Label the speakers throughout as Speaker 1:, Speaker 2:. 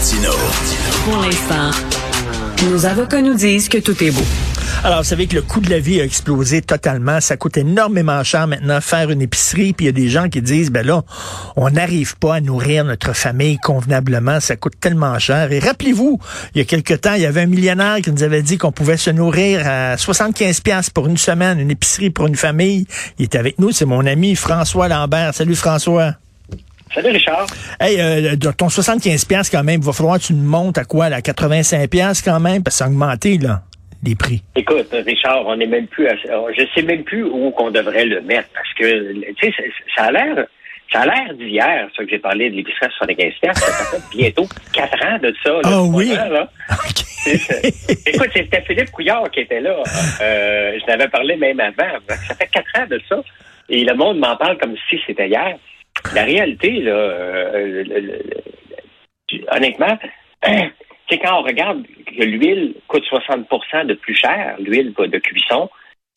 Speaker 1: Martino.
Speaker 2: Pour l'instant, nos avocats nous disent que tout est beau.
Speaker 3: Alors, vous savez que le coût de la vie a explosé totalement. Ça coûte énormément cher maintenant faire une épicerie. Puis il y a des gens qui disent, ben là, on n'arrive pas à nourrir notre famille convenablement. Ça coûte tellement cher. Et rappelez-vous, il y a quelque temps, il y avait un millionnaire qui nous avait dit qu'on pouvait se nourrir à 75 pièces pour une semaine, une épicerie pour une famille. Il était avec nous. C'est mon ami François Lambert. Salut François.
Speaker 4: Salut Richard.
Speaker 3: Hey, euh, ton 75 pièces quand même, il va falloir que tu montes à quoi, là, 85 pièces quand même, parce que ça a augmenté, là des prix?
Speaker 4: Écoute, Richard, on n'est même plus, à, je sais même plus où qu'on devrait le mettre parce que, tu sais, ça a l'air, ça a l'air d'hier, ça que j'ai parlé de l'épicerie à 75 Ça fait bientôt quatre ans de ça.
Speaker 3: Ah oui?
Speaker 4: Écoute, c'était Philippe Couillard qui était là. Euh, je n'avais parlé même avant. Ça fait quatre ans de ça. Et le monde m'en parle comme si c'était hier. La réalité, là, euh, honnêtement, c'est quand on regarde que l'huile coûte 60% de plus cher, l'huile de cuisson,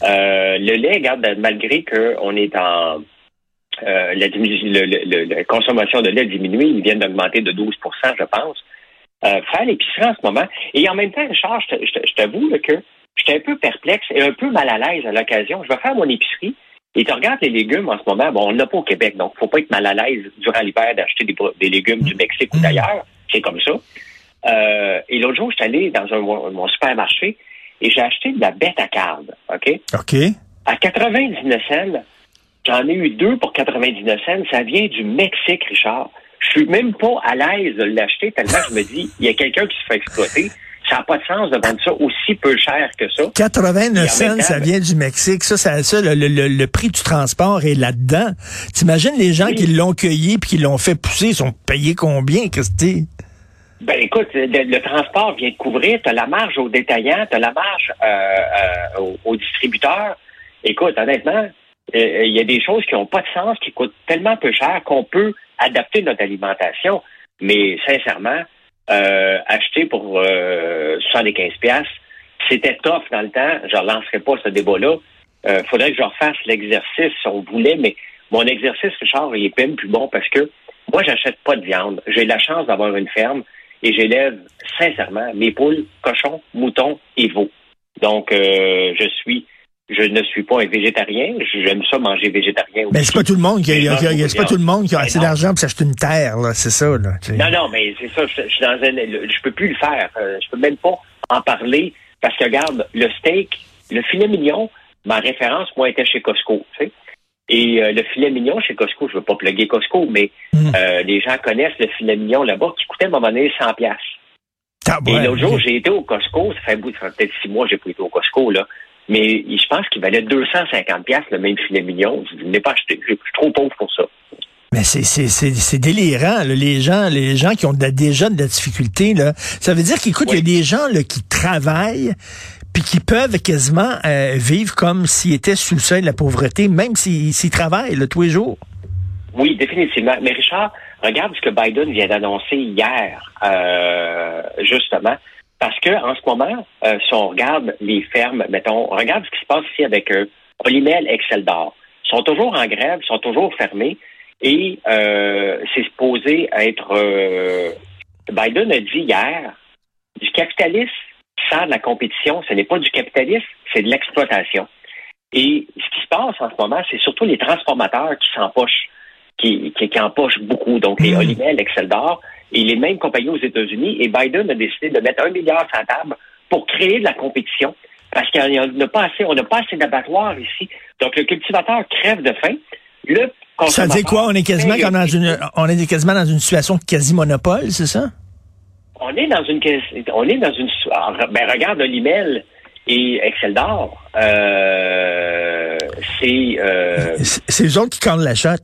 Speaker 4: euh, le lait, regarde, malgré qu'on est en euh, la, consommation de lait diminue, il vient d'augmenter de 12% je pense. Euh, faire l'épicerie en ce moment. Et en même temps, Richard, je t'avoue que j'étais un peu perplexe et un peu mal à l'aise à l'occasion. Je vais faire mon épicerie et tu regardes les légumes en ce moment. Bon, on n'a pas au Québec, donc faut pas être mal à l'aise durant l'hiver d'acheter des, des, légumes du Mexique ou d'ailleurs. C'est comme ça. Euh, et l'autre jour, je suis allé dans un, mon supermarché et j'ai acheté de la bête à carbe, OK?
Speaker 3: OK.
Speaker 4: À 99 cents, j'en ai eu deux pour 99 cents. Ça vient du Mexique, Richard. Je suis même pas à l'aise de l'acheter tellement je me dis, il y a quelqu'un qui se fait exploiter. Ça n'a pas de sens de vendre ça aussi peu cher que ça.
Speaker 3: 89 cents, ça vient du Mexique. Ça, ça, ça le, le, le, prix du transport est là-dedans. T'imagines les gens qui l'ont cueilli puis qui l'ont fait pousser, ils sont payés combien, Christy?
Speaker 4: Ben écoute, le, transport vient de couvrir, tu as la marge aux détaillants, tu as la marge euh, euh, aux, distributeurs. Écoute, honnêtement, euh, il y a des choses qui n'ont pas de sens, qui coûtent tellement peu cher qu'on peut adapter notre alimentation. Mais sincèrement, acheter pour 75 pièces, c'était tough dans le temps. Je relancerai pas ce débat-là. Il faudrait que je refasse l'exercice si on voulait, mais mon exercice, Richard, il est même plus bon parce que moi, j'achète pas de viande. J'ai la chance d'avoir une ferme et j'élève sincèrement mes poules, cochons, moutons et veaux. Donc, euh, je suis je ne suis pas un végétarien. J'aime ça manger végétarien.
Speaker 3: Mais c'est pas tout le monde qui a, c'est pas tout le monde qui a assez d'argent pour s'acheter une terre, là. C'est ça, là.
Speaker 4: Non, non, mais c'est ça. Je, suis dans un, je peux plus le faire. Euh, je peux même pas en parler parce que regarde, le steak, le filet mignon, ma référence, moi, était chez Costco. Tu sais. Et euh, le filet mignon chez Costco, je veux pas plugger Costco, mais mm. euh, les gens connaissent le filet mignon là-bas qui coûtait à un moment donné 100 pièces. Et l'autre jour, j'ai été au Costco, ça fait, peut-être six mois que j'ai pas été au Costco, là. Mais je pense qu'il valait 250 pièces le même filet mignon. Je ne l'ai pas acheté. Je suis trop pauvre pour ça.
Speaker 3: Mais c'est délirant, les gens, les gens qui ont déjà de la difficulté, là. Ça veut dire qu'écoute, il y a des gens là, qui travaillent, puis qui peuvent quasiment euh, vivre comme s'ils étaient sous le seuil de la pauvreté, même s'ils travaillent là, tous les jours.
Speaker 4: Oui, définitivement. Mais Richard, regarde ce que Biden vient d'annoncer hier, euh, justement, parce que en ce moment, euh, si on regarde les fermes, mettons, regarde ce qui se passe ici avec eux, Polimel, Excel d'or, sont toujours en grève, sont toujours fermés, et c'est supposé être. Biden a dit hier, du capitalisme de la compétition, ce n'est pas du capitalisme, c'est de l'exploitation. Et ce qui se passe en ce moment, c'est surtout les transformateurs qui s'empochent, qui, qui, empochent beaucoup. Donc, les mmh. Excel d'or et les mêmes compagnies aux États-Unis. Et Biden a décidé de mettre un milliard sur la table pour créer de la compétition. Parce qu'on n'a pas assez, on n'a pas assez d'abattoirs ici. Donc, le cultivateur crève de faim. Le
Speaker 3: ça dit quoi? On est quasiment dans une, on est quasiment dans une situation de quasi-monopole, c'est ça?
Speaker 4: on est dans une on est dans une ben regarde l'email et Excel d'or euh, c'est euh,
Speaker 3: c'est eux autres qui la l'achat.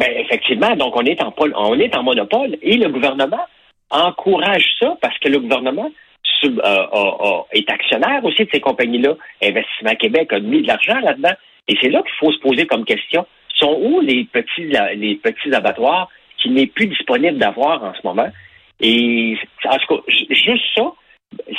Speaker 4: Ben effectivement, donc on est en on est en monopole et le gouvernement encourage ça parce que le gouvernement euh, est actionnaire aussi de ces compagnies-là. Investissement Québec a mis de l'argent là-dedans. Et c'est là qu'il faut se poser comme question. Sont où les petits, les petits abattoirs qui n'est plus disponible d'avoir en ce moment? Et en tout cas, juste ça,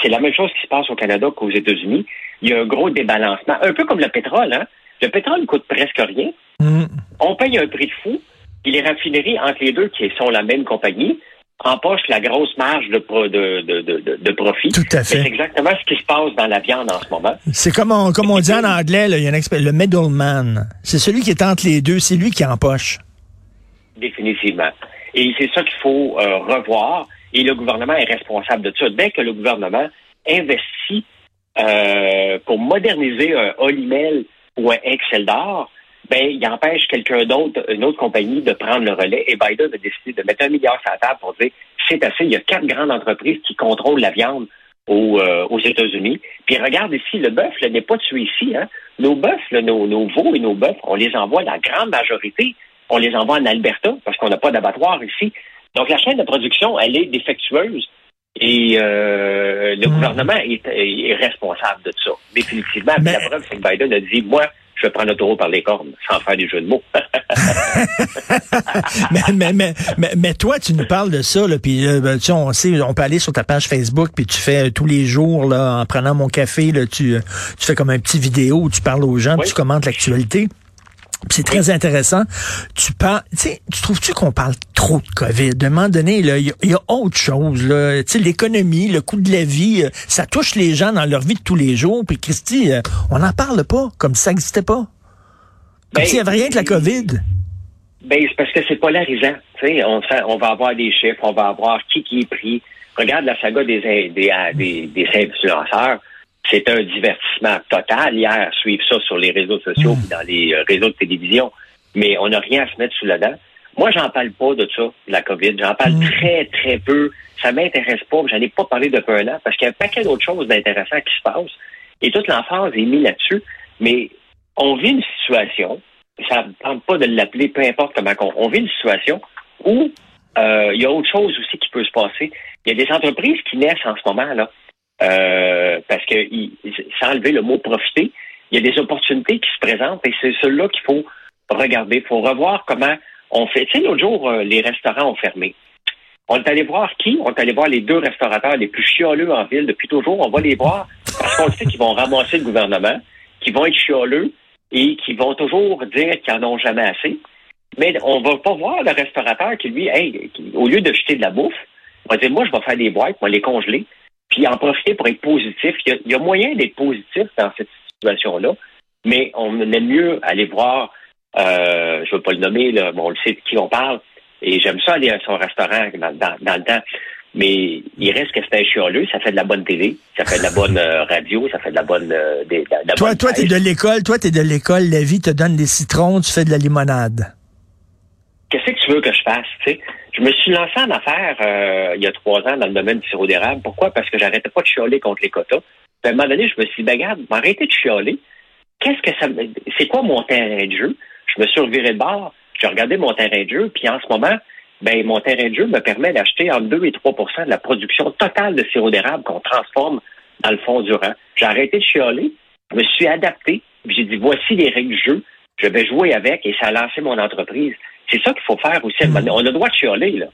Speaker 4: c'est la même chose qui se passe au Canada qu'aux États-Unis. Il y a un gros débalancement, un peu comme le pétrole. Hein? Le pétrole ne coûte presque rien. Mm. On paye un prix de fou. Et les raffineries entre les deux, qui sont la même compagnie, empoche la grosse marge de, de, de, de, profit.
Speaker 3: Tout à fait.
Speaker 4: C'est exactement ce qui se passe dans la viande en ce moment.
Speaker 3: C'est comme on, comme on dit en anglais, là, il y a un le middleman. C'est celui qui est entre les deux, c'est lui qui empoche.
Speaker 4: Définitivement. Et c'est ça qu'il faut euh, revoir. Et le gouvernement est responsable de ça. Dès que le gouvernement investit euh, pour moderniser un Olimel ou un Excel d'or, ben, il empêche quelqu'un d'autre, une autre compagnie, de prendre le relais. Et Biden a décidé de mettre un milliard sur la table pour dire c'est assez. Il y a quatre grandes entreprises qui contrôlent la viande aux, euh, aux États-Unis. Puis regarde ici, le bœuf n'est pas tué ici. Hein. Nos bœufs, nos, nos veaux et nos bœufs, on les envoie, la grande majorité, on les envoie en Alberta parce qu'on n'a pas d'abattoir ici. Donc la chaîne de production, elle est défectueuse. Et euh, le hmm. gouvernement est, responsable de ça, définitivement. Mais... La preuve, c'est que Biden a dit, moi, je prendre le taureau par les cornes, sans faire des jeux de mots.
Speaker 3: mais, mais, mais, mais, toi, tu nous parles de ça, là, puis euh, ben, on sait, on peut aller sur ta page Facebook, puis tu fais euh, tous les jours, là, en prenant mon café, là, tu, euh, tu fais comme un petit vidéo où tu parles aux gens, tu commentes l'actualité. C'est très intéressant. Tu parles, tu sais, tu trouves-tu qu'on parle trop de COVID? À un moment donné, il y, a autre chose. Tu sais, l'économie, le coût de la vie, euh, ça touche les gens dans leur vie de tous les jours. Puis Christy, euh, on n'en parle pas comme si ça n'existait pas. Comme ben, s'il n'y avait rien que la COVID.
Speaker 4: Ben, c'est parce que c'est polarisant. Tu sais, on, on va avoir des chiffres, on va avoir qui qui est pris. Regarde la saga des, des, des, des influenceurs c'est un divertissement total hier, suivre ça sur les réseaux sociaux et dans les euh, réseaux de télévision. Mais on n'a rien à se mettre sous la dent. Moi, j'en parle pas de ça, de la COVID. J'en parle mm. très, très peu. Ça m'intéresse pas. J'en ai pas parlé depuis un an parce qu'il y a un paquet d'autres choses d'intéressantes qui se passent. Et toute l'emphase est mise là-dessus. Mais on vit une situation, ça ne tente pas de l'appeler, peu importe comment on, on vit une situation où euh, il y a autre chose aussi qui peut se passer. Il y a des entreprises qui naissent en ce moment, là. Euh, parce que sans enlever le mot profiter, il y a des opportunités qui se présentent et c'est cela qu'il faut regarder. Il faut revoir comment on fait. Tu sais, l'autre jour, euh, les restaurants ont fermé. On est allé voir qui? On est allé voir les deux restaurateurs les plus chialeux en ville depuis toujours. On va les voir parce qu'on sait qu'ils vont ramasser le gouvernement, qu'ils vont être chialeux et qu'ils vont toujours dire qu'ils n'en ont jamais assez. Mais on va pas voir le restaurateur qui, lui, hey, au lieu de jeter de la bouffe, va dire, moi, je vais faire des boîtes, va les congeler, puis en profiter pour être positif. Il y a, moyen d'être positif dans cette situation-là, mais on aime mieux aller voir, euh, je ne veux pas le nommer, là, on le sait de qui on parle, et j'aime ça aller à son restaurant dans, le temps. Mais il reste que c'est un chialeux, ça fait de la bonne télé, ça fait de la bonne euh, radio, ça fait de la bonne... Euh,
Speaker 3: toi, toi, t'es de l'école, toi, t'es de l'école, la vie te donne des citrons, tu fais de la limonade.
Speaker 4: Qu'est-ce que tu veux que je fasse, tu sais? Je me suis lancé en affaires euh, il y a trois ans dans le domaine du sirop d'érable. Pourquoi? Parce que j'arrêtais pas de chialer contre les quotas. à un moment donné, je me suis dit, ben, regarde, m'arrêter de chialer. Qu'est-ce que ça C'est quoi mon terrain de jeu? Je me suis reviré de bord, j'ai regardé mon terrain de jeu, puis en ce moment, ben, mon terrain de jeu me permet d'acheter entre 2 et 3 de la production totale de sirop d'érable qu'on transforme dans le fond du rang. J'ai arrêté de chialer, je me suis adapté, puis j'ai dit, voici les règles du jeu, je vais jouer avec, et ça a lancé mon entreprise. C'est ça qu'il faut faire aussi. Hmm. On a le droit de chialer, là.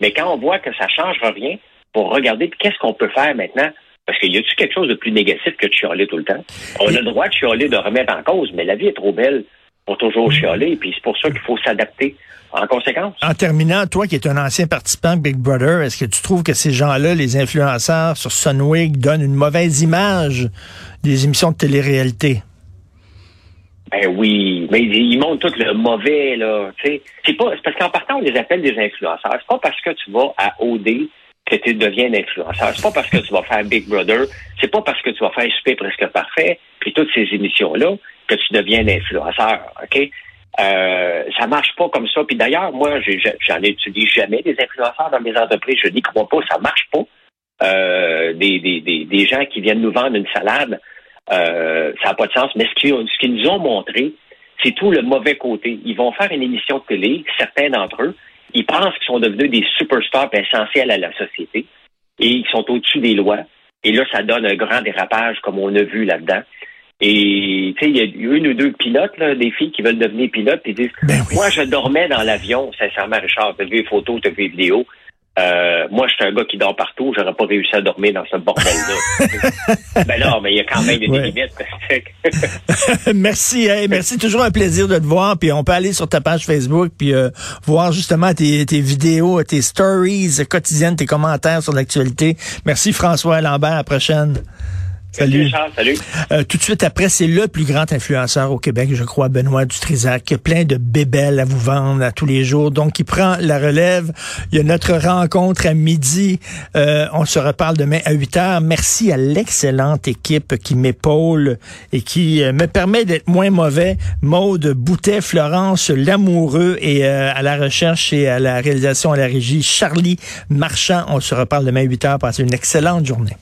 Speaker 4: Mais quand on voit que ça ne changera rien, pour regarder qu'est-ce qu'on peut faire maintenant. Parce qu'il y a-tu quelque chose de plus négatif que de chialer tout le temps? On a le droit de chialer, de remettre en cause, mais la vie est trop belle pour toujours hmm. chialer, puis c'est pour ça qu'il faut s'adapter en conséquence.
Speaker 3: En terminant, toi qui es un ancien participant de Big Brother, est-ce que tu trouves que ces gens-là, les influenceurs sur Sunwig, donnent une mauvaise image des émissions de télé-réalité?
Speaker 4: Ben oui, mais ils montrent tout le mauvais, là. C'est pas, parce qu'en partant, on les appelle des influenceurs. C'est pas parce que tu vas à OD que tu deviens un influenceur. C'est pas parce que tu vas faire Big Brother. C'est pas parce que tu vas faire Super Presque Parfait, puis toutes ces émissions-là, que tu deviens un influenceur, OK? Euh, ça marche pas comme ça. Puis d'ailleurs, moi, j'en étudie jamais des influenceurs dans mes entreprises. Je n'y crois pas, ça marche pas. Euh, des, des, des, des gens qui viennent nous vendre une salade euh, ça n'a pas de sens. Mais ce qu'ils nous ont montré, c'est tout le mauvais côté. Ils vont faire une émission de télé, certains d'entre eux, ils pensent qu'ils sont devenus des superstars essentiels à la société et ils sont au-dessus des lois. Et là, ça donne un grand dérapage, comme on a vu là-dedans. Et tu sais, il y a une ou deux pilotes, là, des filles qui veulent devenir pilotes, et disent
Speaker 3: ben
Speaker 4: Moi, je dormais dans l'avion, sincèrement, Richard, tu as vu les photos, tu as vu les vidéos. Euh, moi, je suis un gars qui dort partout. J'aurais pas réussi à dormir dans ce bordel-là. ben non, mais il y a quand même des
Speaker 3: Ouais.
Speaker 4: limites.
Speaker 3: merci, hey, merci. Toujours un plaisir de te voir. Puis on peut aller sur ta page Facebook puis euh, voir justement tes, tes vidéos, tes stories quotidiennes, tes commentaires sur l'actualité. Merci François Lambert. À la prochaine. Salut.
Speaker 4: Richard, salut.
Speaker 3: Euh, tout de suite après, c'est le plus grand influenceur au Québec, je crois, Benoît Dutrisac, qui a plein de bébelles à vous vendre à tous les jours. Donc, il prend la relève. Il y a notre rencontre à midi. Euh, on se reparle demain à 8 heures. Merci à l'excellente équipe qui m'épaule et qui euh, me permet d'être moins mauvais. Maude Boutet, Florence Lamoureux et euh, à la recherche et à la réalisation à la régie, Charlie Marchand. On se reparle demain à 8 heures. Passez une excellente journée.